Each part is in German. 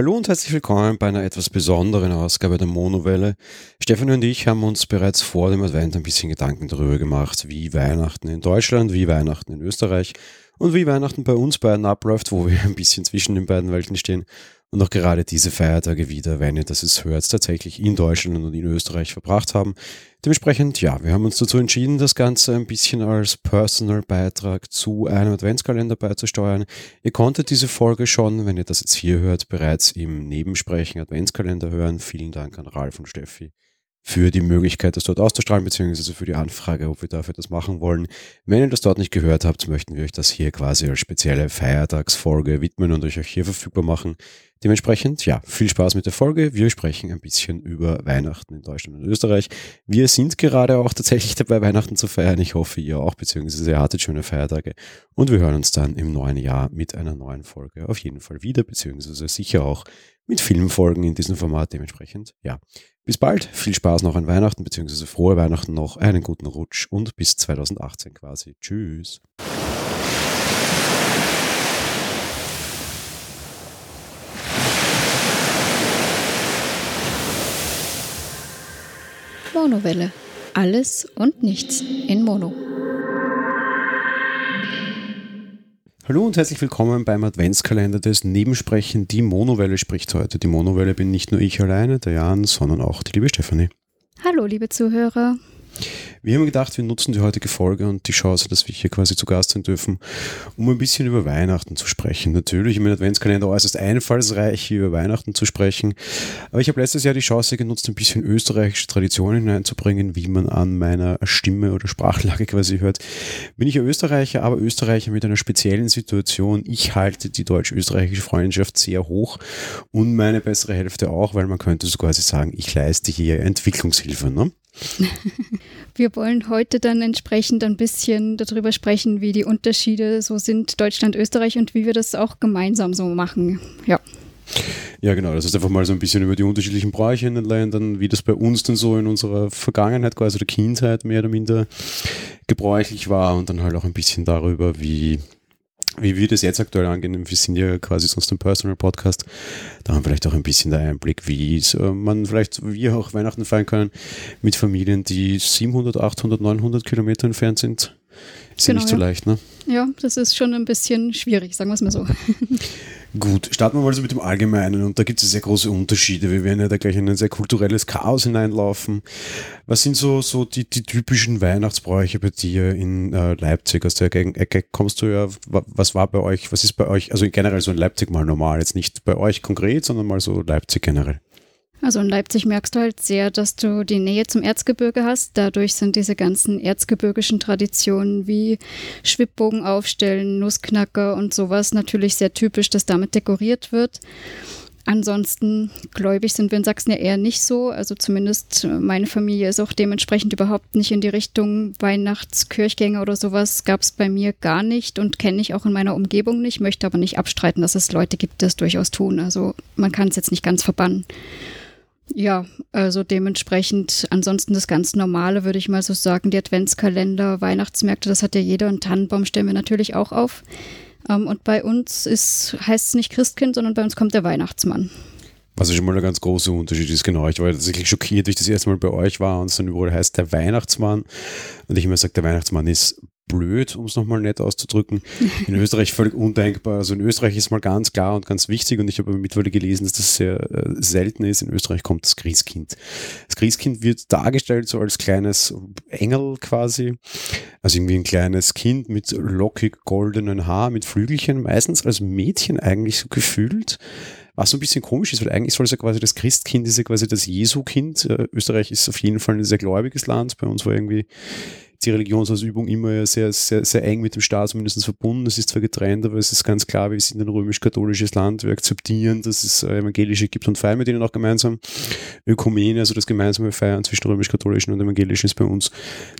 Hallo und herzlich willkommen bei einer etwas besonderen Ausgabe der Monowelle. Stefan und ich haben uns bereits vor dem Advent ein bisschen Gedanken darüber gemacht, wie Weihnachten in Deutschland, wie Weihnachten in Österreich und wie Weihnachten bei uns beiden abläuft, wo wir ein bisschen zwischen den beiden Welten stehen und auch gerade diese Feiertage wieder, wenn ihr das es hört, tatsächlich in Deutschland und in Österreich verbracht haben. Dementsprechend, ja, wir haben uns dazu entschieden, das Ganze ein bisschen als Personal-Beitrag zu einem Adventskalender beizusteuern. Ihr konntet diese Folge schon, wenn ihr das jetzt hier hört, bereits im Nebensprechen Adventskalender hören. Vielen Dank an Ralf und Steffi für die Möglichkeit, das dort auszustrahlen, beziehungsweise für die Anfrage, ob wir dafür das machen wollen. Wenn ihr das dort nicht gehört habt, möchten wir euch das hier quasi als spezielle Feiertagsfolge widmen und euch auch hier verfügbar machen. Dementsprechend, ja, viel Spaß mit der Folge. Wir sprechen ein bisschen über Weihnachten in Deutschland und Österreich. Wir sind gerade auch tatsächlich dabei, Weihnachten zu feiern. Ich hoffe, ihr auch, beziehungsweise ihr hattet schöne Feiertage. Und wir hören uns dann im neuen Jahr mit einer neuen Folge auf jeden Fall wieder, beziehungsweise sicher auch mit Filmfolgen in diesem Format. Dementsprechend, ja, bis bald. Viel Spaß noch an Weihnachten, beziehungsweise frohe Weihnachten noch, einen guten Rutsch und bis 2018 quasi. Tschüss. Monowelle. Alles und nichts in Mono. Hallo und herzlich willkommen beim Adventskalender des Nebensprechen. Die Monowelle spricht heute. Die Monowelle bin nicht nur ich alleine, der Jan, sondern auch die liebe Stefanie. Hallo, liebe Zuhörer. Wir haben gedacht, wir nutzen die heutige Folge und die Chance, dass wir hier quasi zu Gast sein dürfen, um ein bisschen über Weihnachten zu sprechen. Natürlich im Adventskalender äußerst einfallsreich, hier über Weihnachten zu sprechen. Aber ich habe letztes Jahr die Chance genutzt, ein bisschen österreichische Traditionen hineinzubringen, wie man an meiner Stimme oder Sprachlage quasi hört. Bin ich ja Österreicher, aber Österreicher mit einer speziellen Situation. Ich halte die deutsch-österreichische Freundschaft sehr hoch und meine bessere Hälfte auch, weil man könnte so quasi sagen, ich leiste hier Entwicklungshilfe. Ne? Wir wollen heute dann entsprechend ein bisschen darüber sprechen, wie die Unterschiede so sind, Deutschland, Österreich und wie wir das auch gemeinsam so machen. Ja. Ja, genau. Das ist einfach mal so ein bisschen über die unterschiedlichen Bräuche in den Ländern, wie das bei uns dann so in unserer Vergangenheit, quasi der Kindheit mehr oder minder gebräuchlich war und dann halt auch ein bisschen darüber, wie wie wir das jetzt aktuell angehen, wir sind ja quasi sonst ein Personal Podcast, da haben wir vielleicht auch ein bisschen der Einblick, wie äh, man vielleicht, wir auch Weihnachten feiern können mit Familien, die 700, 800, 900 Kilometer entfernt sind. Ist genau, ja nicht so leicht, ne? Ja, das ist schon ein bisschen schwierig, sagen wir es mal so. Gut, starten wir mal so mit dem Allgemeinen und da gibt es sehr große Unterschiede. Wir werden ja da gleich in ein sehr kulturelles Chaos hineinlaufen. Was sind so, so die, die typischen Weihnachtsbräuche bei dir in äh, Leipzig? Aus der Ecke kommst du ja, was war bei euch, was ist bei euch, also generell so in Leipzig mal normal, jetzt nicht bei euch konkret, sondern mal so Leipzig generell? Also in Leipzig merkst du halt sehr, dass du die Nähe zum Erzgebirge hast. Dadurch sind diese ganzen erzgebirgischen Traditionen wie Schwibbogen aufstellen, Nussknacker und sowas natürlich sehr typisch, dass damit dekoriert wird. Ansonsten gläubig sind wir in Sachsen ja eher nicht so. Also zumindest meine Familie ist auch dementsprechend überhaupt nicht in die Richtung Weihnachtskirchgänge oder sowas. Gab es bei mir gar nicht und kenne ich auch in meiner Umgebung nicht. Möchte aber nicht abstreiten, dass es Leute gibt, die das durchaus tun. Also man kann es jetzt nicht ganz verbannen. Ja, also dementsprechend ansonsten das ganz Normale, würde ich mal so sagen. Die Adventskalender, Weihnachtsmärkte, das hat ja jeder. Und Tannenbaum stellen wir natürlich auch auf. Ähm, und bei uns heißt es nicht Christkind, sondern bei uns kommt der Weihnachtsmann. Was schon mal ein ganz großer Unterschied ist, genau. Ich war tatsächlich schockiert, wie ich das erste Mal bei euch war und es dann überall heißt der Weihnachtsmann. Und ich immer sage, der Weihnachtsmann ist blöd, um es nochmal nett auszudrücken. In Österreich völlig undenkbar. Also in Österreich ist mal ganz klar und ganz wichtig und ich habe mittlerweile gelesen, dass das sehr äh, selten ist. In Österreich kommt das Christkind. Das Christkind wird dargestellt so als kleines Engel quasi. Also irgendwie ein kleines Kind mit lockig goldenen Haar, mit Flügelchen, meistens als Mädchen eigentlich so gefühlt. Was so ein bisschen komisch ist, weil eigentlich soll es ja quasi das Christkind, ist ja quasi das Jesu-Kind. Äh, Österreich ist auf jeden Fall ein sehr gläubiges Land. Bei uns war irgendwie die Religionsausübung immer sehr, sehr, sehr eng mit dem Staat zumindest verbunden. Es ist zwar getrennt, aber es ist ganz klar, wir sind ein römisch-katholisches Land. Wir akzeptieren, dass es äh, evangelische gibt und feiern mit ihnen auch gemeinsam. Ökumene, also das gemeinsame Feiern zwischen römisch-katholischen und evangelischen ist bei uns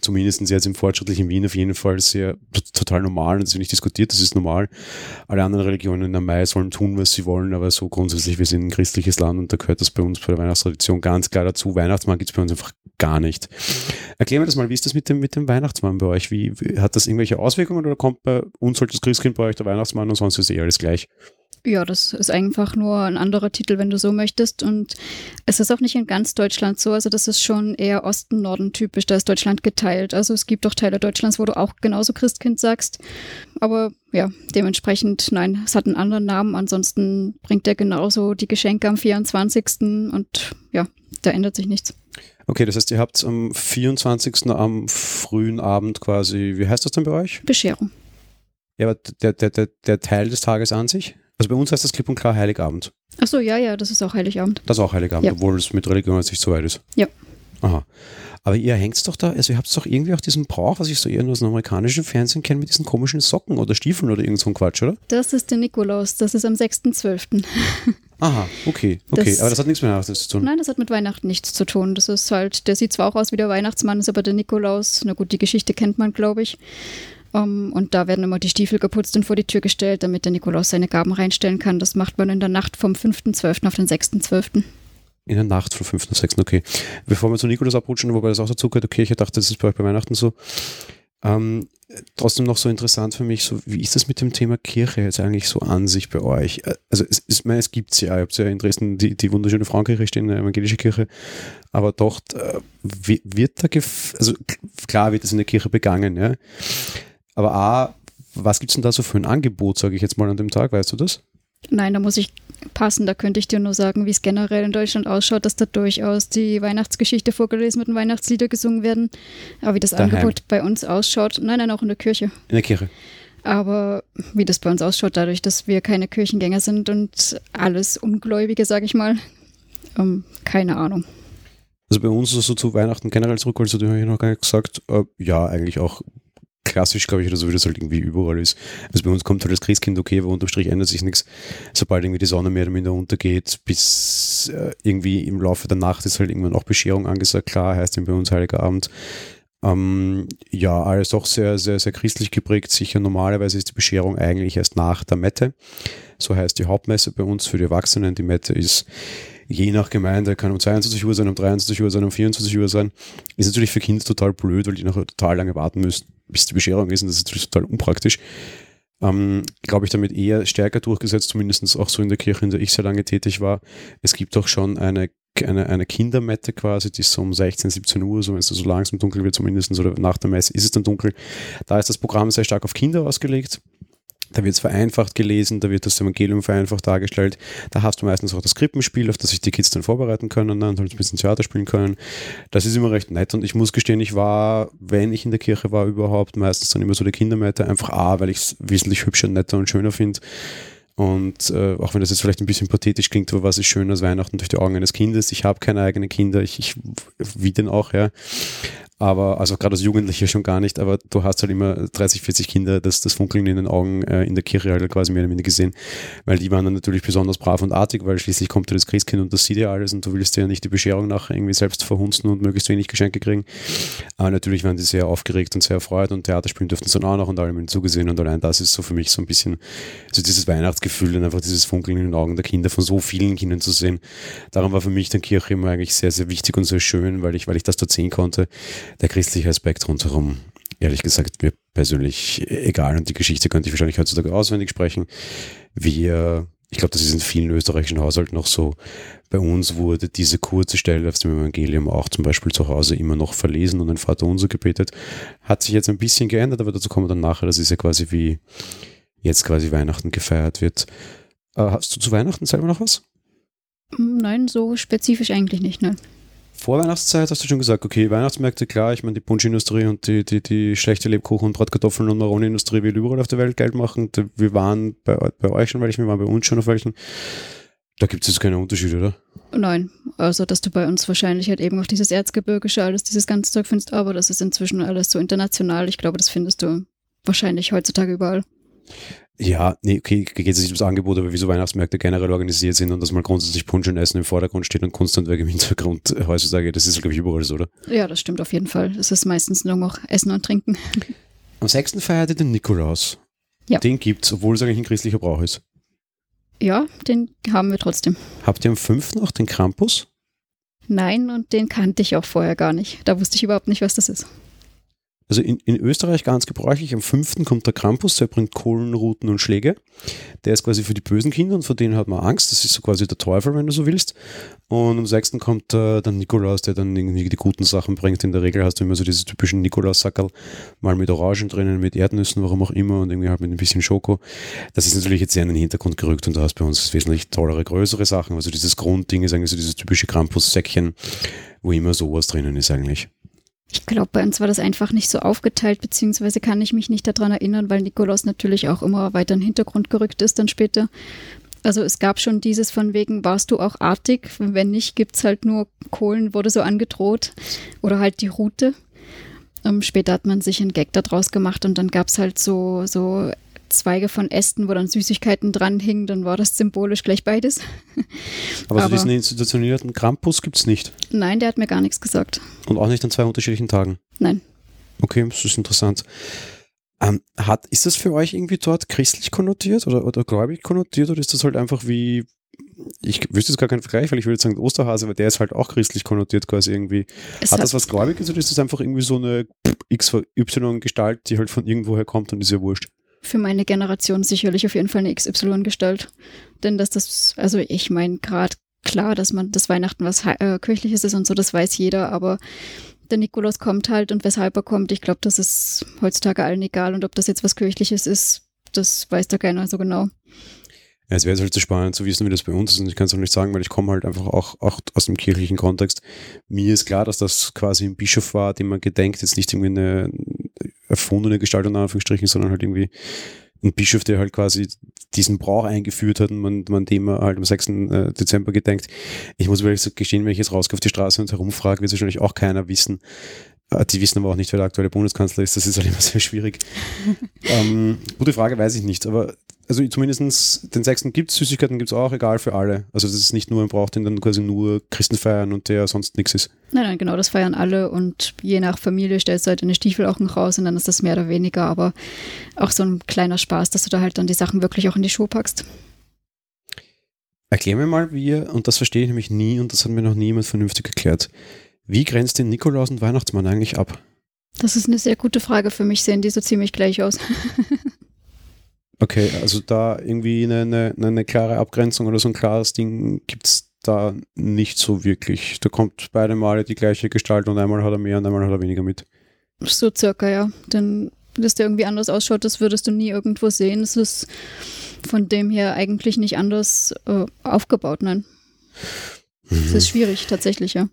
zumindest jetzt im fortschrittlichen Wien auf jeden Fall sehr total normal das wird nicht diskutiert, das ist normal. Alle anderen Religionen am Mai sollen tun, was sie wollen, aber so grundsätzlich, wir sind ein christliches Land und da gehört das bei uns bei der Weihnachtstradition ganz klar dazu. Weihnachtsmann gibt es bei uns einfach gar nicht. Erklären wir das mal, wie ist das mit dem, mit dem Weihnachtsmann bei euch? Wie, wie, hat das irgendwelche Auswirkungen oder kommt bei uns halt das Christkind bei euch der Weihnachtsmann und sonst ist eh alles gleich? Ja, das ist einfach nur ein anderer Titel, wenn du so möchtest. Und es ist auch nicht in ganz Deutschland so. Also das ist schon eher Osten-Norden typisch. Da ist Deutschland geteilt. Also es gibt auch Teile Deutschlands, wo du auch genauso Christkind sagst. Aber ja, dementsprechend, nein, es hat einen anderen Namen. Ansonsten bringt er genauso die Geschenke am 24. Und ja, da ändert sich nichts. Okay, das heißt, ihr habt am 24. am frühen Abend quasi, wie heißt das denn bei euch? Bescherung. Ja, aber der, der, der, der Teil des Tages an sich? Also bei uns heißt das klipp und klar Heiligabend. Ach so, ja, ja, das ist auch Heiligabend. Das ist auch Heiligabend, Ja. obwohl es mit Religion jetzt nicht so weit ist. Ja. Aha. Aber ihr hängt doch da, also ihr habt doch irgendwie auch diesen Brauch, was ich so eher nur aus dem amerikanischen Fernsehen kenne, mit diesen komischen Socken oder Stiefeln oder irgend so ein Quatsch, oder? Das ist der Nikolaus. Das ist am 6.12. Aha, okay, okay. Das- aber das hat nichts mit Weihnachten zu tun. Nein, das hat mit Weihnachten nichts zu tun. Das ist halt, der sieht zwar auch aus wie der Weihnachtsmann, ist aber der Nikolaus. Na gut, die Geschichte kennt man, glaube ich. Um, und da werden immer die Stiefel geputzt und vor die Tür gestellt, damit der Nikolaus seine Gaben reinstellen kann. Das macht man in der Nacht vom 5.12. auf den 6.12. In der Nacht vom 5. und 6. Okay. Bevor wir zu Nikolaus abrutschen, wobei das auch dazu gehört, okay, ich dachte, das ist bei euch bei Weihnachten so. Ähm, trotzdem noch so interessant für mich, so wie ist das mit dem Thema Kirche jetzt eigentlich so an sich bei euch? Äh, Also es, ich meine, es gibt ja, ihr habt ja in Dresden die, die wunderschöne Frauenkirche stehen, eine evangelische Kirche, aber dort äh, wi- wird da, also klar wird das in der Kirche begangen, ja. Aber A, was gibt's denn da so für ein Angebot, sage ich jetzt mal an dem Tag, weißt du das? Nein, da muss ich passen. Da könnte ich dir nur sagen, wie es generell in Deutschland ausschaut, dass da durchaus die Weihnachtsgeschichte vorgelesen wird und Weihnachtslieder gesungen werden. Aber wie das Daheim. Angebot bei uns ausschaut, nein, nein, auch in der Kirche. In der Kirche. Aber wie das bei uns ausschaut, dadurch, dass wir keine Kirchengänger sind und alles Ungläubige, sage ich mal, ähm, keine Ahnung. Also bei uns so zu Weihnachten generell zurück, also die habe ich noch gar nicht gesagt. Äh, ja, eigentlich auch klassisch, glaube ich, oder so wie das halt irgendwie überall ist. Also bei uns kommt halt das Christkind, okay, aber unterm Strich ändert sich nichts. Sobald irgendwie die Sonne mehr oder minder untergeht, bis äh, irgendwie im Laufe der Nacht ist halt irgendwann auch Bescherung angesagt. Klar, heißt eben bei uns Heiliger Abend. Ähm, ja, alles doch sehr, sehr, sehr christlich geprägt. Sicher normalerweise ist die Bescherung eigentlich erst nach der Mette. So heißt die Hauptmesse bei uns für die Erwachsenen. Die Mette ist je nach Gemeinde, kann um 22 Uhr sein, um 23 Uhr sein, um 24 Uhr sein. Ist natürlich für Kinder total blöd, weil die nachher total lange warten müssen, bis die Bescherung ist und das ist natürlich total unpraktisch. Ähm, Glaube ich, damit eher stärker durchgesetzt, zumindest auch so in der Kirche, in der ich sehr lange tätig war. Es gibt auch schon eine, eine, eine Kindermette quasi, die ist so um 16, 17 Uhr, so wenn es so langsam dunkel wird, zumindest oder nach der Messe ist es dann dunkel. Da ist das Programm sehr stark auf Kinder ausgelegt. Da wird es vereinfacht gelesen, da wird das Evangelium vereinfacht dargestellt. Da hast du meistens auch das Krippenspiel, auf das sich die Kids dann vorbereiten können ne, und halt ein bisschen Theater spielen können. Das ist immer recht nett und ich muss gestehen, ich war, wenn ich in der Kirche war überhaupt, meistens dann immer so der Kindermette, einfach A, weil ich es wesentlich hübscher, netter und schöner finde. Und äh, auch wenn das jetzt vielleicht ein bisschen pathetisch klingt, aber was ist schön als Weihnachten durch die Augen eines Kindes? Ich habe keine eigenen Kinder, ich, ich wie denn auch, ja. Aber, also gerade als Jugendlicher schon gar nicht, aber du hast halt immer 30, 40 Kinder, das, das Funkeln in den Augen äh, in der Kirche halt quasi mehr oder weniger gesehen, weil die waren dann natürlich besonders brav und artig, weil schließlich kommt ja das Christkind und das sieht ja alles und du willst ja nicht die Bescherung nachher irgendwie selbst verhunzen und möglichst wenig Geschenke kriegen. Aber natürlich waren die sehr aufgeregt und sehr erfreut und Theater spielen durften sie dann auch noch und alle haben ihnen zugesehen und allein das ist so für mich so ein bisschen, so dieses Weihnachtsgefühl und einfach dieses Funkeln in den Augen der Kinder von so vielen Kindern zu sehen. Darum war für mich dann Kirche immer eigentlich sehr, sehr wichtig und sehr schön, weil ich, weil ich das dort sehen konnte. Der christliche Aspekt rundherum, ehrlich gesagt, mir persönlich egal und die Geschichte könnte ich wahrscheinlich heutzutage auswendig sprechen. Wir, ich glaube, das ist in vielen österreichischen Haushalten noch so. Bei uns wurde diese kurze Stelle aus dem Evangelium auch zum Beispiel zu Hause immer noch verlesen und ein Vater unser gebetet. Hat sich jetzt ein bisschen geändert, aber dazu kommen wir dann nachher. Das ist ja quasi wie jetzt quasi Weihnachten gefeiert wird. Äh, hast du zu Weihnachten selber noch was? Nein, so spezifisch eigentlich nicht, ne? Vorweihnachtszeit hast du schon gesagt, okay, Weihnachtsmärkte, klar, ich meine, die Punschindustrie und die, die, die schlechte Lebkuchen und Bratkartoffeln und Maroni-Industrie will überall auf der Welt Geld machen. Wir waren bei, bei euch schon welchen, wir waren bei uns schon auf welchen. Da gibt es jetzt keine Unterschiede, oder? Nein, also dass du bei uns wahrscheinlich halt eben auf dieses Erzgebirgische alles, dieses ganze Zeug findest, aber das ist inzwischen alles so international. Ich glaube, das findest du wahrscheinlich heutzutage überall. Ja, nee, okay, geht es nicht ums Angebot, aber wieso Weihnachtsmärkte generell organisiert sind und dass mal grundsätzlich Punsch und Essen im Vordergrund steht und Kunsthandwerk im Hintergrund heutzutage, das ist, glaube ich, überall so, oder? Ja, das stimmt auf jeden Fall. Es ist meistens nur noch Essen und Trinken. Am 6. feiert ihr den Nikolaus. Ja. Den gibt's, obwohl es eigentlich ein christlicher Brauch ist. Ja, den haben wir trotzdem. Habt ihr am 5. noch den Krampus? Nein, und den kannte ich auch vorher gar nicht. Da wusste ich überhaupt nicht, was das ist. Also in, in Österreich ganz gebräuchlich, am 5. kommt der Krampus, der bringt Kohlen, Ruten und Schläge. Der ist quasi für die bösen Kinder und vor denen hat man Angst. Das ist so quasi der Teufel, wenn du so willst. Und am 6. kommt äh, der Nikolaus, der dann irgendwie die guten Sachen bringt. In der Regel hast du immer so diese typischen Nikolaus-Sackerl, mal mit Orangen drinnen, mit Erdnüssen, warum auch immer, und irgendwie halt mit ein bisschen Schoko. Das ist natürlich jetzt sehr in den Hintergrund gerückt und da hast bei uns wesentlich tollere, größere Sachen. Also dieses Grundding ist eigentlich so dieses typische Krampus-Säckchen, wo immer sowas drinnen ist eigentlich. Ich glaube, bei uns war das einfach nicht so aufgeteilt, beziehungsweise kann ich mich nicht daran erinnern, weil Nikolaus natürlich auch immer weiter in den Hintergrund gerückt ist dann später. Also es gab schon dieses von wegen, warst du auch artig? Wenn nicht, gibt es halt nur Kohlen, wurde so angedroht. Oder halt die Route. Um, später hat man sich einen Gag daraus gemacht und dann gab es halt so, so Zweige von Ästen, wo dann Süßigkeiten dranhingen, dann war das symbolisch gleich beides. Aber, Aber so diesen institutionierten Krampus gibt es nicht? Nein, der hat mir gar nichts gesagt. Und auch nicht an zwei unterschiedlichen Tagen? Nein. Okay, das ist interessant. Ähm, hat, ist das für euch irgendwie dort christlich konnotiert oder, oder gläubig konnotiert oder ist das halt einfach wie, ich wüsste jetzt gar keinen Vergleich, weil ich würde sagen Osterhase, aber der ist halt auch christlich konnotiert quasi irgendwie. Es hat, hat das was Gläubiges oder ist das einfach irgendwie so eine XY-Gestalt, die halt von irgendwoher kommt und ist ja wurscht? Für meine Generation sicherlich auf jeden Fall eine XY-Gestalt. Denn dass das, also ich meine, gerade klar, dass man das Weihnachten was äh, kirchliches ist und so, das weiß jeder, aber der Nikolaus kommt halt und weshalb er kommt, ich glaube, das ist heutzutage allen egal. Und ob das jetzt was kirchliches ist, das weiß da keiner so genau. Ja, es wäre halt so spannend zu wissen, wie das bei uns ist. Und ich kann es auch nicht sagen, weil ich komme halt einfach auch, auch aus dem kirchlichen Kontext. Mir ist klar, dass das quasi ein Bischof war, dem man gedenkt, jetzt nicht irgendwie eine erfundene Gestalt in Anführungsstrichen, sondern halt irgendwie ein Bischof, der halt quasi diesen Brauch eingeführt hat und man, man dem halt am 6. Äh, Dezember gedenkt. Ich muss wirklich gestehen, wenn ich jetzt rausgehe auf die Straße und herumfrage, wird es wahrscheinlich auch keiner wissen. Äh, die wissen aber auch nicht, wer der aktuelle Bundeskanzler ist. Das ist halt immer sehr schwierig. ähm, gute Frage, weiß ich nicht. Aber also zumindest den sechsten gibt es, Süßigkeiten gibt es auch, egal für alle. Also das ist nicht nur, man braucht den dann quasi nur Christen feiern und der sonst nichts ist. Nein, nein, genau, das feiern alle und je nach Familie stellst du halt deine Stiefel auch noch raus und dann ist das mehr oder weniger, aber auch so ein kleiner Spaß, dass du da halt dann die Sachen wirklich auch in die Schuhe packst. Erklär mir mal, wie und das verstehe ich nämlich nie und das hat mir noch niemand vernünftig erklärt, wie grenzt den Nikolaus und Weihnachtsmann eigentlich ab? Das ist eine sehr gute Frage. Für mich sehen die so ziemlich gleich aus. Okay, also da irgendwie eine, eine, eine klare Abgrenzung oder so ein klares Ding gibt es da nicht so wirklich. Da kommt beide Male die gleiche Gestalt und einmal hat er mehr und einmal hat er weniger mit. So circa, ja. Denn dass der irgendwie anders ausschaut, das würdest du nie irgendwo sehen. Es ist von dem her eigentlich nicht anders äh, aufgebaut, nein. Es mhm. ist schwierig, tatsächlich, ja.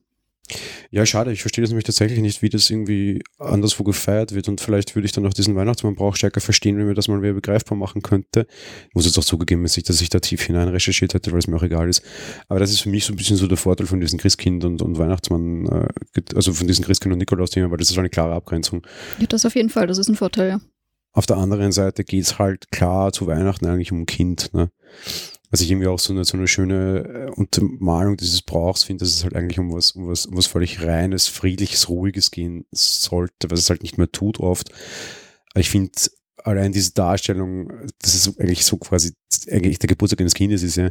Ja, schade. Ich verstehe das nämlich tatsächlich nicht, wie das irgendwie anderswo gefeiert wird. Und vielleicht würde ich dann auch diesen Weihnachtsmannbrauch stärker verstehen, wenn mir das mal wieder begreifbar machen könnte. Ich muss jetzt auch zugegeben, dass ich da tief hinein recherchiert hätte, weil es mir auch egal ist. Aber das ist für mich so ein bisschen so der Vorteil von diesen Christkind und, und Weihnachtsmann, äh, also von diesen Christkind und Nikolaus-Thema, weil das ist eine klare Abgrenzung. Ja, das auf jeden Fall. Das ist ein Vorteil, ja. Auf der anderen Seite geht es halt klar zu Weihnachten eigentlich um ein Kind. Ne? Was ich irgendwie auch so eine, so eine schöne äh, Untermalung dieses Brauchs finde, dass es halt eigentlich um was, um was, um was völlig reines, friedliches, ruhiges gehen sollte, was es halt nicht mehr tut oft. Aber ich finde allein diese Darstellung, das ist eigentlich so quasi, eigentlich der Geburtstag eines Kindes ist ja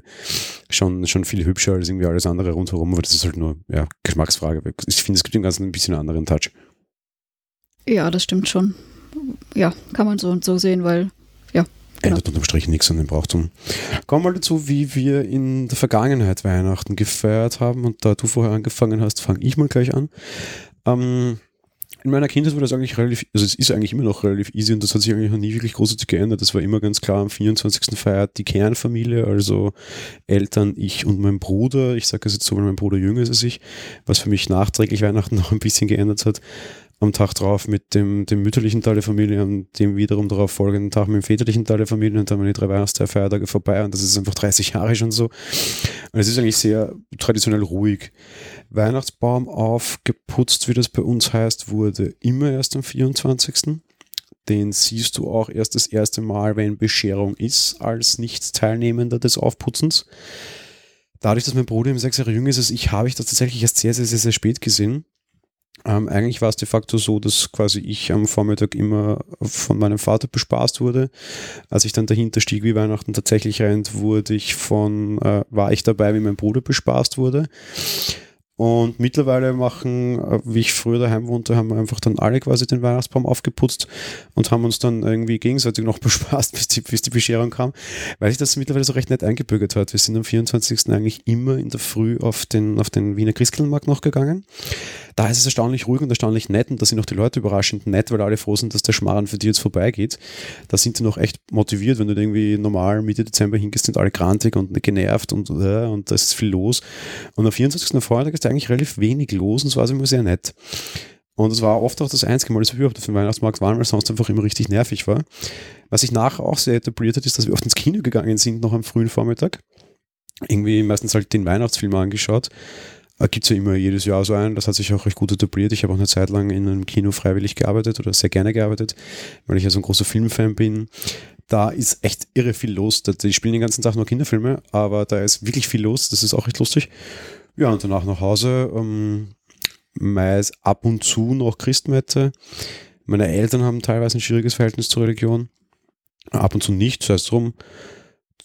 schon, schon viel hübscher als irgendwie alles andere rundherum, aber das ist halt nur, ja, Geschmacksfrage. Ich finde, es gibt dem Ganzen ein bisschen einen anderen Touch. Ja, das stimmt schon. Ja, kann man so und so sehen, weil Genau. Ändert unterm Strich nichts an den Brauchtum. Kommen wir mal dazu, wie wir in der Vergangenheit Weihnachten gefeiert haben. Und da du vorher angefangen hast, fange ich mal gleich an. Ähm, in meiner Kindheit war das eigentlich relativ, also es ist eigentlich immer noch relativ easy und das hat sich eigentlich noch nie wirklich großartig geändert. Das war immer ganz klar, am 24. feiert die Kernfamilie, also Eltern, ich und mein Bruder. Ich sage es jetzt so, weil mein Bruder jünger ist als ich, was für mich nachträglich Weihnachten noch ein bisschen geändert hat am Tag drauf mit dem, dem mütterlichen Teil der Familie und dem wiederum darauf folgenden Tag mit dem väterlichen Teil der Familie und dann waren die drei Weihnachtsfeiertage vorbei und das ist einfach 30 Jahre schon so. Und es ist eigentlich sehr traditionell ruhig. Weihnachtsbaum aufgeputzt, wie das bei uns heißt, wurde immer erst am 24. Den siehst du auch erst das erste Mal, wenn Bescherung ist, als Nicht-Teilnehmender des Aufputzens. Dadurch, dass mein Bruder im sechs Jahre jünger ist als ich, habe ich das tatsächlich erst sehr, sehr, sehr, sehr spät gesehen. Ähm, eigentlich war es de facto so, dass quasi ich am Vormittag immer von meinem Vater bespaßt wurde. Als ich dann dahinter stieg, wie Weihnachten tatsächlich rennt, wurde ich von, äh, war ich dabei, wie mein Bruder bespaßt wurde. Und mittlerweile machen, äh, wie ich früher daheim wohnte, haben wir einfach dann alle quasi den Weihnachtsbaum aufgeputzt und haben uns dann irgendwie gegenseitig noch bespaßt, bis die, bis die Bescherung kam, weil sich das mittlerweile so recht nett eingebürgert hat. Wir sind am 24. eigentlich immer in der Früh auf den, auf den Wiener Christkindlmarkt noch gegangen. Da ist es erstaunlich ruhig und erstaunlich nett und da sind auch die Leute überraschend nett, weil alle froh sind, dass der Schmarrn für die jetzt vorbeigeht. Da sind die noch echt motiviert, wenn du irgendwie normal Mitte Dezember hingehst, sind alle grantig und genervt und, äh, und da ist viel los. Und am 24. Vormittag ist eigentlich relativ wenig los und es war also immer sehr nett. Und es war oft auch das einzige Mal, dass wir überhaupt auf dem Weihnachtsmarkt waren, weil sonst einfach immer richtig nervig war. Was sich nachher auch sehr etabliert hat, ist, dass wir oft ins Kino gegangen sind, noch am frühen Vormittag. Irgendwie meistens halt den Weihnachtsfilm angeschaut. Äh, Gibt es ja immer jedes Jahr so einen, das hat sich auch recht gut etabliert. Ich habe auch eine Zeit lang in einem Kino freiwillig gearbeitet oder sehr gerne gearbeitet, weil ich ja so ein großer Filmfan bin. Da ist echt irre viel los. Die spielen den ganzen Tag nur Kinderfilme, aber da ist wirklich viel los. Das ist auch echt lustig. Ja, und danach nach Hause. Ähm, meist ab und zu noch Christmette. Meine Eltern haben teilweise ein schwieriges Verhältnis zur Religion. Ab und zu nicht, sei es drum.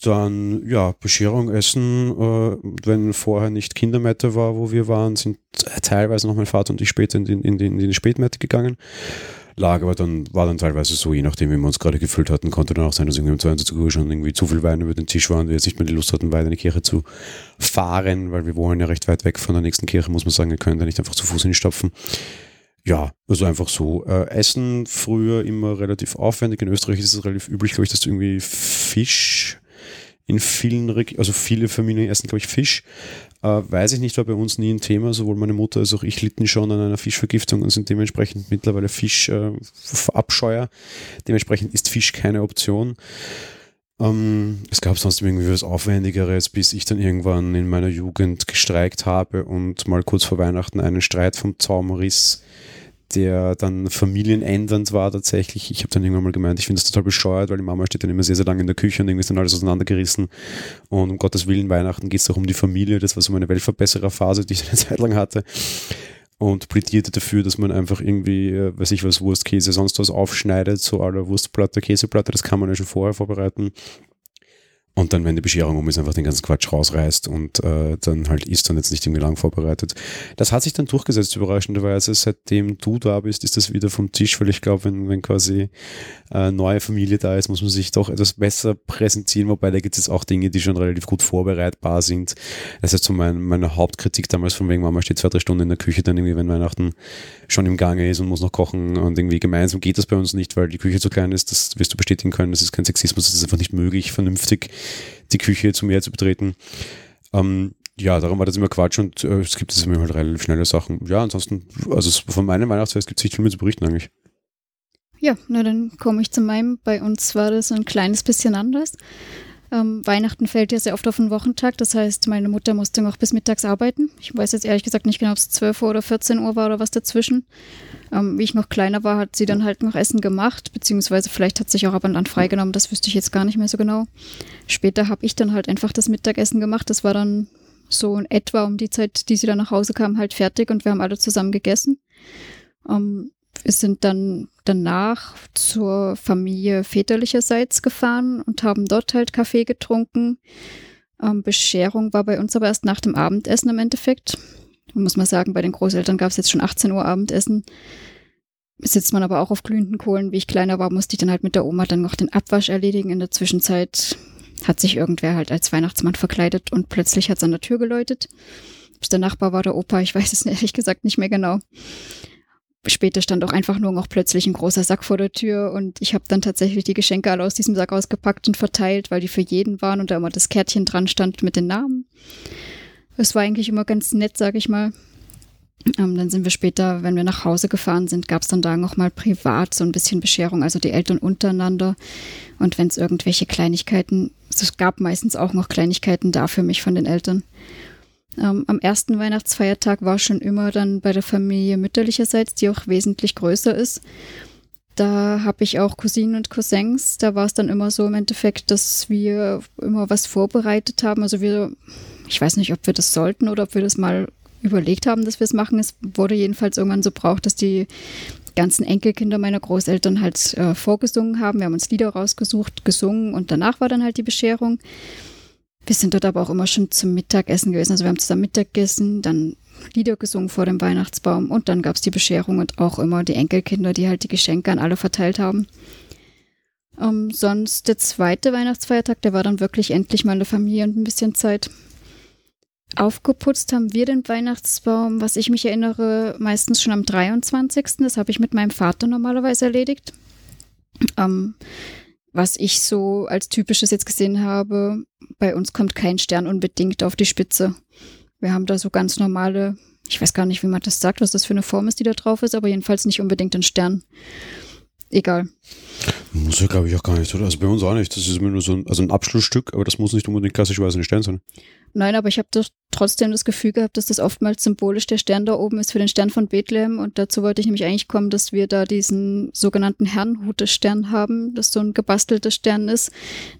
Dann, ja, Bescherung, Essen. Äh, wenn vorher nicht Kindermette war, wo wir waren, sind teilweise noch mein Vater und ich später in, den, in, in die Spätmette gegangen lag, aber dann war dann teilweise so, je nachdem, wie wir uns gerade gefühlt hatten, konnte dann auch sein, dass irgendwie um 22 Uhr schon irgendwie zu viel Wein über den Tisch war und wir jetzt nicht mehr die Lust hatten, weiter in die Kirche zu fahren, weil wir wohnen ja recht weit weg von der nächsten Kirche, muss man sagen, wir können da nicht einfach zu Fuß hinstopfen. Ja, also einfach so. Äh, Essen früher immer relativ aufwendig. In Österreich ist es relativ üblich, glaube ich, dass du irgendwie Fisch in vielen, also viele Familien essen, glaube ich, Fisch. Äh, weiß ich nicht, war bei uns nie ein Thema. Sowohl meine Mutter als auch ich litten schon an einer Fischvergiftung und sind dementsprechend mittlerweile Fischabscheuer. Äh, dementsprechend ist Fisch keine Option. Ähm, es gab sonst irgendwie was Aufwendigeres, bis ich dann irgendwann in meiner Jugend gestreikt habe und mal kurz vor Weihnachten einen Streit vom Zaum riss der dann familienändernd war tatsächlich. Ich habe dann irgendwann mal gemeint, ich finde das total bescheuert, weil die Mama steht dann immer sehr, sehr lange in der Küche und irgendwie ist dann alles auseinandergerissen. Und um Gottes Willen, Weihnachten geht es auch um die Familie. Das war so meine Weltverbessererphase, die ich eine Zeit lang hatte. Und plädierte dafür, dass man einfach irgendwie, äh, weiß ich was, Wurstkäse, sonst was aufschneidet, so aller Wurstplatte, Käseplatte, das kann man ja schon vorher vorbereiten. Und dann, wenn die Bescherung um ist, einfach den ganzen Quatsch rausreißt und äh, dann halt ist dann jetzt nicht irgendwie lang vorbereitet. Das hat sich dann durchgesetzt, überraschenderweise. Seitdem du da bist, ist das wieder vom Tisch, weil ich glaube, wenn, wenn quasi äh, neue Familie da ist, muss man sich doch etwas besser präsentieren, wobei da gibt es auch Dinge, die schon relativ gut vorbereitbar sind. Das ist so mein, meine Hauptkritik damals von wegen, Mama steht zwei, drei Stunden in der Küche, dann irgendwie, wenn Weihnachten schon im Gange ist und muss noch kochen und irgendwie gemeinsam geht das bei uns nicht, weil die Küche zu klein ist, das wirst du bestätigen können, das ist kein Sexismus, das ist einfach nicht möglich, vernünftig die Küche zu mehr zu betreten. Ähm, ja, darum war das immer Quatsch und äh, es gibt jetzt immer halt relativ schnelle Sachen. Ja, ansonsten, also von meinem Weihnachtsfest gibt es nicht viel mehr zu berichten eigentlich. Ja, na dann komme ich zu meinem. Bei uns war das ein kleines bisschen anders. Ähm, Weihnachten fällt ja sehr oft auf den Wochentag, das heißt, meine Mutter musste noch bis mittags arbeiten. Ich weiß jetzt ehrlich gesagt nicht genau, ob es 12 Uhr oder 14 Uhr war oder was dazwischen. Ähm, wie ich noch kleiner war, hat sie dann halt noch Essen gemacht, beziehungsweise vielleicht hat sich auch ab und an freigenommen, das wüsste ich jetzt gar nicht mehr so genau. Später habe ich dann halt einfach das Mittagessen gemacht, das war dann so in etwa um die Zeit, die sie dann nach Hause kam, halt fertig und wir haben alle zusammen gegessen. Ähm, wir sind dann danach zur Familie väterlicherseits gefahren und haben dort halt Kaffee getrunken. Ähm, Bescherung war bei uns aber erst nach dem Abendessen im Endeffekt. Man muss mal sagen, bei den Großeltern gab es jetzt schon 18 Uhr Abendessen. Sitzt man aber auch auf glühenden Kohlen. Wie ich kleiner war, musste ich dann halt mit der Oma dann noch den Abwasch erledigen. In der Zwischenzeit hat sich irgendwer halt als Weihnachtsmann verkleidet und plötzlich hat es an der Tür geläutet. Ob es der Nachbar war, der Opa, ich weiß es ehrlich gesagt nicht mehr genau später stand auch einfach nur noch plötzlich ein großer Sack vor der Tür und ich habe dann tatsächlich die Geschenke alle aus diesem Sack ausgepackt und verteilt, weil die für jeden waren und da immer das Kärtchen dran stand mit den Namen. Es war eigentlich immer ganz nett, sag ich mal. Ähm, dann sind wir später, wenn wir nach Hause gefahren sind, gab es dann da nochmal privat so ein bisschen Bescherung, also die Eltern untereinander. Und wenn es irgendwelche Kleinigkeiten, es gab meistens auch noch Kleinigkeiten da für mich von den Eltern. Ähm, am ersten Weihnachtsfeiertag war schon immer dann bei der Familie mütterlicherseits, die auch wesentlich größer ist. Da habe ich auch Cousinen und Cousins. Da war es dann immer so im Endeffekt, dass wir immer was vorbereitet haben. Also wir, ich weiß nicht, ob wir das sollten oder ob wir das mal überlegt haben, dass wir es machen. Es wurde jedenfalls irgendwann so braucht, dass die ganzen Enkelkinder meiner Großeltern halt äh, vorgesungen haben. Wir haben uns Lieder rausgesucht, gesungen und danach war dann halt die Bescherung. Wir sind dort aber auch immer schon zum Mittagessen gewesen. Also wir haben zusammen Mittag gegessen, dann Lieder gesungen vor dem Weihnachtsbaum und dann gab es die Bescherung und auch immer die Enkelkinder, die halt die Geschenke an alle verteilt haben. Ähm, sonst der zweite Weihnachtsfeiertag, der war dann wirklich endlich mal eine Familie und ein bisschen Zeit. Aufgeputzt haben wir den Weihnachtsbaum, was ich mich erinnere, meistens schon am 23. Das habe ich mit meinem Vater normalerweise erledigt. Ähm, was ich so als typisches jetzt gesehen habe, bei uns kommt kein Stern unbedingt auf die Spitze. Wir haben da so ganz normale, ich weiß gar nicht, wie man das sagt, was das für eine Form ist, die da drauf ist, aber jedenfalls nicht unbedingt ein Stern. Egal. Muss ja, glaube ich, auch gar nicht, oder? Also bei uns auch nicht. Das ist immer nur so ein, also ein Abschlussstück, aber das muss nicht unbedingt klassischerweise ein Stern sein. Nein, aber ich habe trotzdem das Gefühl gehabt, dass das oftmals symbolisch der Stern da oben ist für den Stern von Bethlehem. Und dazu wollte ich nämlich eigentlich kommen, dass wir da diesen sogenannten Herrnhute-Stern haben, das so ein gebastelter Stern ist.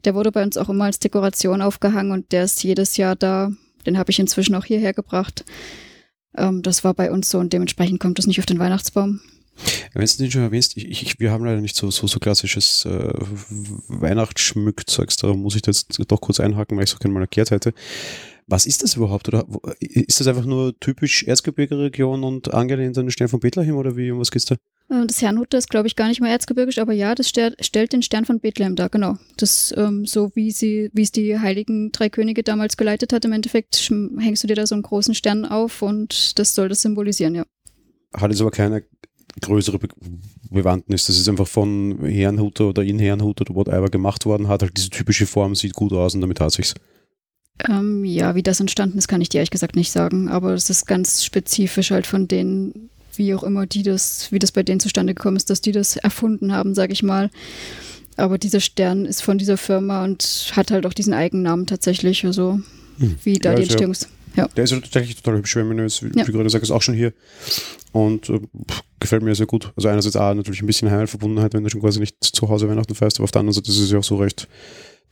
Der wurde bei uns auch immer als Dekoration aufgehangen und der ist jedes Jahr da. Den habe ich inzwischen auch hierher gebracht. Ähm, das war bei uns so und dementsprechend kommt das nicht auf den Weihnachtsbaum. Wenn du den schon erwähnst, ich, ich, wir haben leider nicht so, so, so klassisches äh, Weihnachtsschmückt, sagst da muss ich das doch kurz einhaken, weil ich es auch gerne mal erklärt hätte. Was ist das überhaupt? Oder ist das einfach nur typisch Erzgebirge-Region und angelehnt an den Stern von Bethlehem oder wie? Um was geht's da? Äh, das Herrnhuter ist, glaube ich, gar nicht mehr erzgebirgisch, aber ja, das stellt den Stern von Bethlehem dar, genau. Das, ähm, so wie sie, wie es die heiligen drei Könige damals geleitet hat, im Endeffekt hängst du dir da so einen großen Stern auf und das soll das symbolisieren, ja. Hat jetzt aber keine größere Be Bewandtnis. Das ist einfach von Herrnhuter oder in Herrnhuter oder whatever gemacht worden, hat halt diese typische Form, sieht gut aus und damit hat sich's. Ähm, ja, wie das entstanden ist, kann ich dir ehrlich gesagt nicht sagen, aber es ist ganz spezifisch halt von denen, wie auch immer die das, wie das bei denen zustande gekommen ist, dass die das erfunden haben, sag ich mal. Aber dieser Stern ist von dieser Firma und hat halt auch diesen Eigennamen tatsächlich, also hm. wie da ja, die Entstehungs... Ja. Der ist ja tatsächlich total hübsch, wenn man ist, wie ja. du gerade sagst, auch schon hier. Und äh, gefällt mir sehr gut. Also einerseits auch natürlich ein bisschen Heimatverbundenheit, wenn du schon quasi nicht zu Hause Weihnachten feierst, aber auf der anderen Seite ist es ja auch so recht,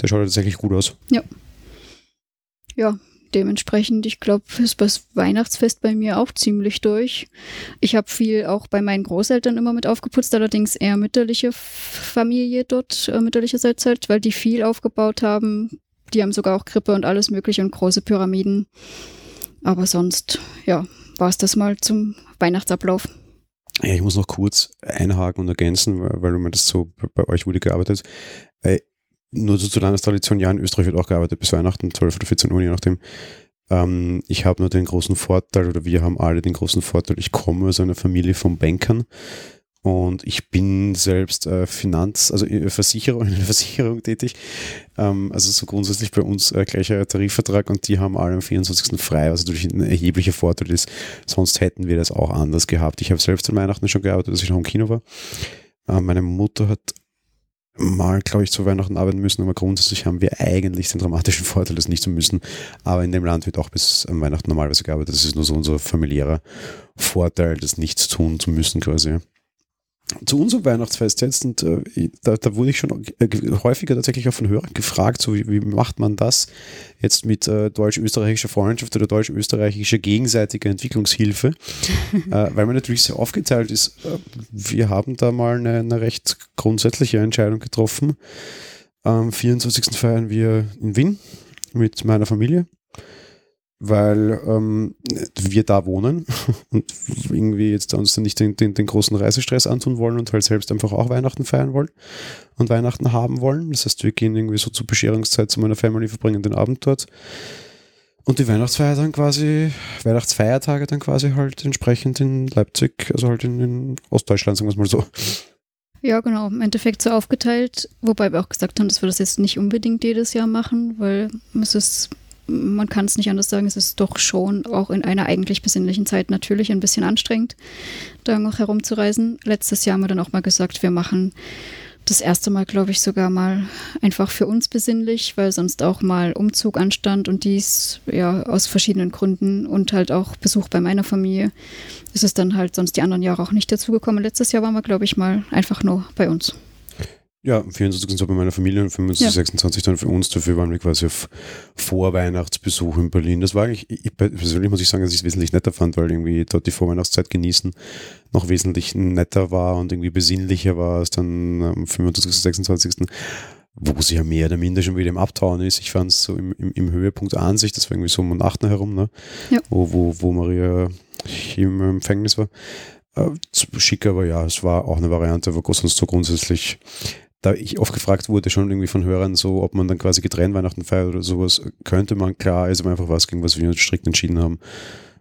der schaut tatsächlich gut aus. Ja. Ja, dementsprechend, ich glaube, ist das Weihnachtsfest bei mir auch ziemlich durch. Ich habe viel auch bei meinen Großeltern immer mit aufgeputzt, allerdings eher mütterliche Familie dort, äh, mütterlicherseits halt, weil die viel aufgebaut haben. Die haben sogar auch Krippe und alles mögliche und große Pyramiden. Aber sonst, ja, war es das mal zum Weihnachtsablauf. Ja, ich muss noch kurz einhaken und ergänzen, weil, weil du das so bei euch wurde gearbeitet. Äh, nur so zur Landestradition, ja, in Österreich wird auch gearbeitet bis Weihnachten, 12 oder 14 Uhr, je nachdem. Ähm, ich habe nur den großen Vorteil, oder wir haben alle den großen Vorteil, ich komme aus einer Familie von Bankern und ich bin selbst äh, Finanz, also äh, Versicherer in der Versicherung tätig. Ähm, also so grundsätzlich bei uns äh, gleicher Tarifvertrag und die haben alle am 24. frei, was natürlich ein erheblicher Vorteil ist. Sonst hätten wir das auch anders gehabt. Ich habe selbst an Weihnachten schon gearbeitet, als ich noch im Kino war. Äh, meine Mutter hat mal, glaube ich, zu Weihnachten arbeiten müssen, aber grundsätzlich haben wir eigentlich den dramatischen Vorteil, das nicht zu müssen. Aber in dem Land wird auch bis am Weihnachten normalerweise gearbeitet. Das ist nur so unser familiärer Vorteil, das nichts tun zu müssen quasi zu unserem Weihnachtsfest jetzt, und äh, da, da, wurde ich schon äh, häufiger tatsächlich auch von Hörern gefragt, so wie, wie macht man das jetzt mit äh, deutsch-österreichischer Freundschaft oder deutsch-österreichischer gegenseitiger Entwicklungshilfe, äh, weil man natürlich sehr aufgeteilt ist. Äh, wir haben da mal eine, eine recht grundsätzliche Entscheidung getroffen. Am 24. feiern wir in Wien mit meiner Familie weil ähm, wir da wohnen und irgendwie jetzt uns nicht den, den, den, großen Reisestress antun wollen und halt selbst einfach auch Weihnachten feiern wollen und Weihnachten haben wollen. Das heißt, wir gehen irgendwie so zur Bescherungszeit zu meiner Family, verbringen den Abend dort. Und die Weihnachtsfeier dann quasi, Weihnachtsfeiertage dann quasi halt entsprechend in Leipzig, also halt in, in Ostdeutschland, sagen wir es mal so. Ja, genau, im Endeffekt so aufgeteilt, wobei wir auch gesagt haben, dass wir das jetzt nicht unbedingt jedes Jahr machen, weil es ist man kann es nicht anders sagen, es ist doch schon auch in einer eigentlich besinnlichen Zeit natürlich ein bisschen anstrengend, da noch herumzureisen. Letztes Jahr haben wir dann auch mal gesagt, wir machen das erste Mal, glaube ich, sogar mal einfach für uns besinnlich, weil sonst auch mal Umzug anstand und dies ja aus verschiedenen Gründen und halt auch Besuch bei meiner Familie ist es dann halt sonst die anderen Jahre auch nicht dazugekommen. Letztes Jahr waren wir, glaube ich, mal einfach nur bei uns. Ja, 24 sind so bei meiner Familie und 25, ja. 26 dann für uns. Dafür waren wir quasi auf Vorweihnachtsbesuch in Berlin. Das war eigentlich, ich, persönlich muss ich sagen, dass ich es wesentlich netter fand, weil irgendwie dort die Vorweihnachtszeit genießen noch wesentlich netter war und irgendwie besinnlicher war als dann am 25., 26. wo sie ja mehr oder minder schon wieder im Abtauen ist. Ich fand es so im, im, im, Höhepunkt an sich, das war irgendwie so um den 8. herum, ne? Ja. Wo, wo, wo Maria im Empfängnis war. Äh, schick, aber ja, es war auch eine Variante, wo sonst so grundsätzlich da ich oft gefragt wurde, schon irgendwie von Hörern, so ob man dann quasi getrennt Weihnachten feiert oder sowas, könnte man, klar, ist aber einfach was, gegen was wir uns strikt entschieden haben.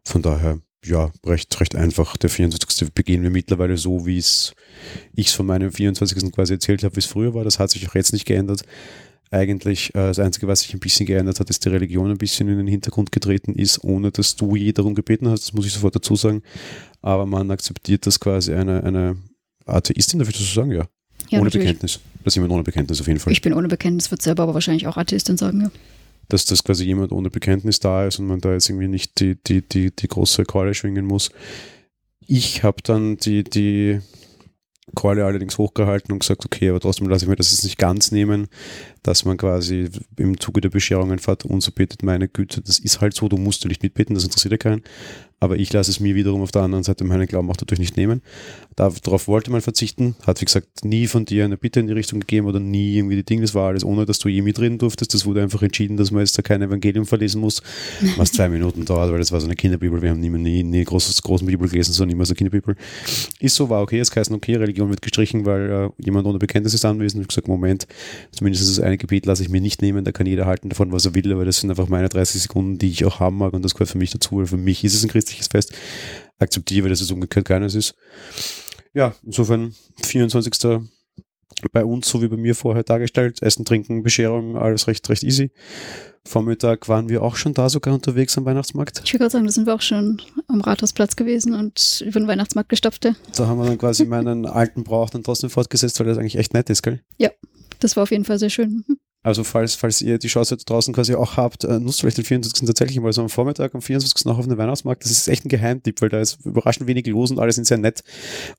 Von daher, ja, recht, recht einfach. Der 24. begehen wir mittlerweile so, wie es ich es von meinem 24. quasi erzählt habe, wie es früher war. Das hat sich auch jetzt nicht geändert. Eigentlich äh, das Einzige, was sich ein bisschen geändert hat, ist die Religion ein bisschen in den Hintergrund getreten ist, ohne dass du je darum gebeten hast. Das muss ich sofort dazu sagen. Aber man akzeptiert das quasi eine, eine Atheistin, darf ich das so sagen? Ja. ja ohne natürlich. Bekenntnis. Das ist jemand ohne Bekenntnis auf jeden Fall. Ich bin ohne Bekenntnis, wird selber aber wahrscheinlich auch Atheistin sagen, ja dass das quasi jemand ohne Bekenntnis da ist und man da jetzt irgendwie nicht die, die, die, die große Keule schwingen muss. Ich habe dann die, die Keule allerdings hochgehalten und gesagt, okay, aber trotzdem lasse ich mir das jetzt nicht ganz nehmen, dass man quasi im Zuge der Bescherungen Vater unser betet, meine Güte, das ist halt so, du musst nicht mitbeten, das interessiert ja keinen. Aber ich lasse es mir wiederum auf der anderen Seite meinen Glauben auch dadurch nicht nehmen. Darauf wollte man verzichten, hat wie gesagt nie von dir eine Bitte in die Richtung gegeben oder nie irgendwie die Dinge, das war alles ohne, dass du je mitreden durftest. Das wurde einfach entschieden, dass man jetzt da kein Evangelium verlesen muss, was zwei Minuten dauert, weil das war so eine Kinderbibel. Wir haben nie, nie, nie großes, großen Bibel gelesen, sondern immer so Kinderbibel. Ist so, war okay, es heißt okay, Religion wird gestrichen, weil äh, jemand ohne Bekenntnis ist anwesend. Ich gesagt, Moment, zumindest das eine Gebet lasse ich mir nicht nehmen, da kann jeder halten davon, was er will, aber das sind einfach meine 30 Sekunden, die ich auch haben mag und das gehört für mich dazu. Für mich ist es ein christliches Fest. Akzeptiere, dass es umgekehrt keines ist. Ja, insofern 24. bei uns, so wie bei mir vorher dargestellt. Essen, Trinken, Bescherung, alles recht, recht easy. Vormittag waren wir auch schon da sogar unterwegs am Weihnachtsmarkt. Ich würde gerade sagen, da sind wir auch schon am Rathausplatz gewesen und über den Weihnachtsmarkt gestopft. Da haben wir dann quasi meinen alten Brauch dann trotzdem fortgesetzt, weil das eigentlich echt nett ist, gell? Ja, das war auf jeden Fall sehr schön. Mhm. Also falls, falls ihr die Chance draußen quasi auch habt, äh, nutzt vielleicht den 24. tatsächlich mal so am Vormittag, am 24. noch auf den Weihnachtsmarkt. Das ist echt ein Geheimtipp, weil da ist überraschend wenig los und alle sind sehr nett.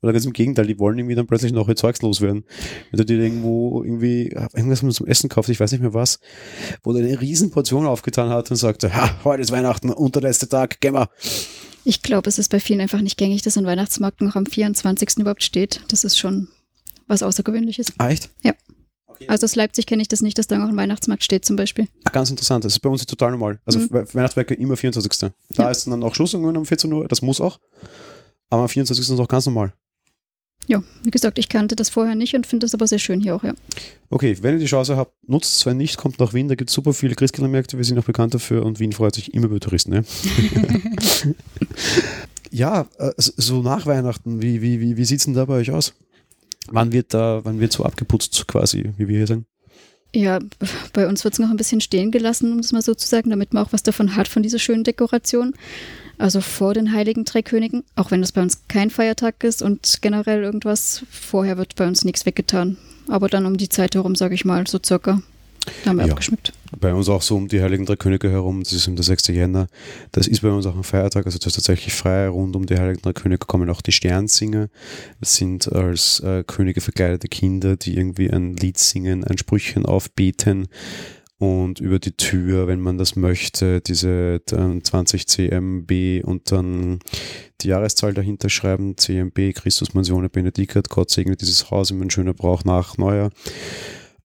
Oder ganz im Gegenteil, die wollen irgendwie dann plötzlich noch ihr Zeugs loswerden. Wenn du dir irgendwo irgendwie irgendwas zum Essen kauft, ich weiß nicht mehr was, wo der eine riesen Portion aufgetan hat und sagte, ha, heute ist Weihnachten, unterletzter Tag, geh mal. Ich glaube, es ist bei vielen einfach nicht gängig, dass ein Weihnachtsmarkt noch am 24. überhaupt steht. Das ist schon was Außergewöhnliches. Ah, echt? Ja. Also aus Leipzig kenne ich das nicht, dass da noch ein Weihnachtsmarkt steht zum Beispiel. Ach, ganz interessant, das ist bei uns total normal. Also mhm. Weihnachtswerke immer 24. Da ja. ist dann auch Schluss um 14 Uhr, das muss auch. Aber am 24. ist es auch ganz normal. Ja, wie gesagt, ich kannte das vorher nicht und finde das aber sehr schön hier auch, ja. Okay, wenn ihr die Chance habt, nutzt es. Wenn nicht, kommt nach Wien. Da gibt es super viele Christkindlmärkte. Wir sind auch bekannt dafür und Wien freut sich immer über Touristen. Ne? ja, äh, so nach Weihnachten, wie, wie, wie, wie sieht es denn da bei euch aus? Wann wird da, wann wird so abgeputzt quasi, wie wir hier sagen? Ja, bei uns wird es noch ein bisschen stehen gelassen, um es mal so zu sagen, damit man auch was davon hat, von dieser schönen Dekoration. Also vor den Heiligen Drei Königen, auch wenn das bei uns kein Feiertag ist und generell irgendwas, vorher wird bei uns nichts weggetan. Aber dann um die Zeit herum, sage ich mal, so circa. Da haben wir ja, abgeschmückt. Bei uns auch so um die Heiligen Drei Könige herum, das ist um der 6. Jänner. Das ist bei uns auch ein Feiertag, also das ist tatsächlich frei. Rund um die Heiligen Drei Könige kommen auch die Sternsinger. Das sind als äh, Könige verkleidete Kinder, die irgendwie ein Lied singen, ein Sprüchen aufbeten und über die Tür, wenn man das möchte, diese 20 CMB und dann die Jahreszahl dahinter schreiben, CMB, Christus Mansione Benedicat, Gott segne dieses Haus, immer ein schöner Brauch nach Neuer.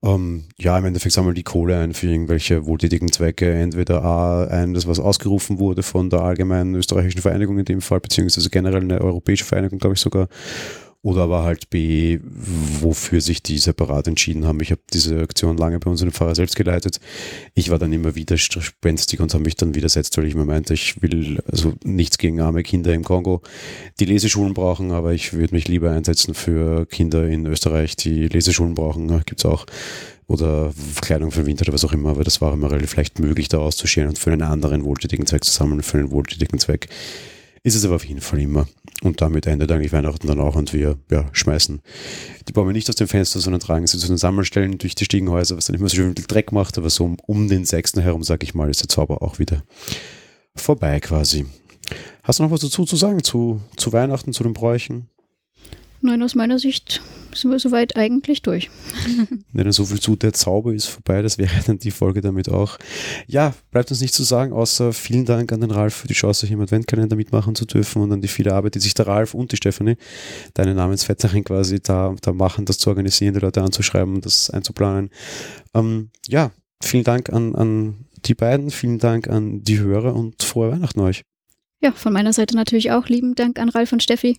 Ähm, ja, im Endeffekt sammeln die Kohle ein für irgendwelche wohltätigen Zwecke. Entweder A, ein, das was ausgerufen wurde von der allgemeinen österreichischen Vereinigung in dem Fall, beziehungsweise generell eine europäische Vereinigung, glaube ich sogar. Oder aber halt B, wofür sich die separat entschieden haben. Ich habe diese Aktion lange bei uns in dem Pfarrer selbst geleitet. Ich war dann immer wieder spenstig und habe mich dann widersetzt, weil ich mir meinte, ich will also nichts gegen arme Kinder im Kongo, die Leseschulen brauchen, aber ich würde mich lieber einsetzen für Kinder in Österreich, die Leseschulen brauchen. Gibt es auch oder Kleidung für den Winter oder was auch immer, aber das war immer relativ leicht möglich, da auszuscheren und für einen anderen wohltätigen Zweck zu sammeln, für einen wohltätigen Zweck ist es aber auf jeden Fall immer. Und damit endet eigentlich Weihnachten dann auch und wir ja, schmeißen die Bäume nicht aus dem Fenster, sondern tragen sie zu den Sammelstellen durch die Stiegenhäuser, was dann immer so schön viel Dreck macht, aber so um, den 6. herum, sag ich mal, ist der Zauber auch wieder vorbei quasi. Hast du noch was dazu zu sagen zu, zu Weihnachten, zu den Bräuchen? Nein, aus meiner Sicht sind wir soweit eigentlich durch. Dann so viel zu der Zauber ist vorbei, das wäre dann die Folge damit auch. Ja, bleibt uns nichts zu sagen, außer vielen Dank an den Ralf für die Chance, hier im Adventkalender mitmachen zu dürfen und an die viele Arbeit, die sich der Ralf und die Stefanie, deine Namensvetterin quasi da, da machen, das zu organisieren, die Leute anzuschreiben, das einzuplanen. Ähm, ja, vielen Dank an, an die beiden, vielen Dank an die Hörer und frohe Weihnachten euch. Ja, von meiner Seite natürlich auch lieben Dank an Ralf und Steffi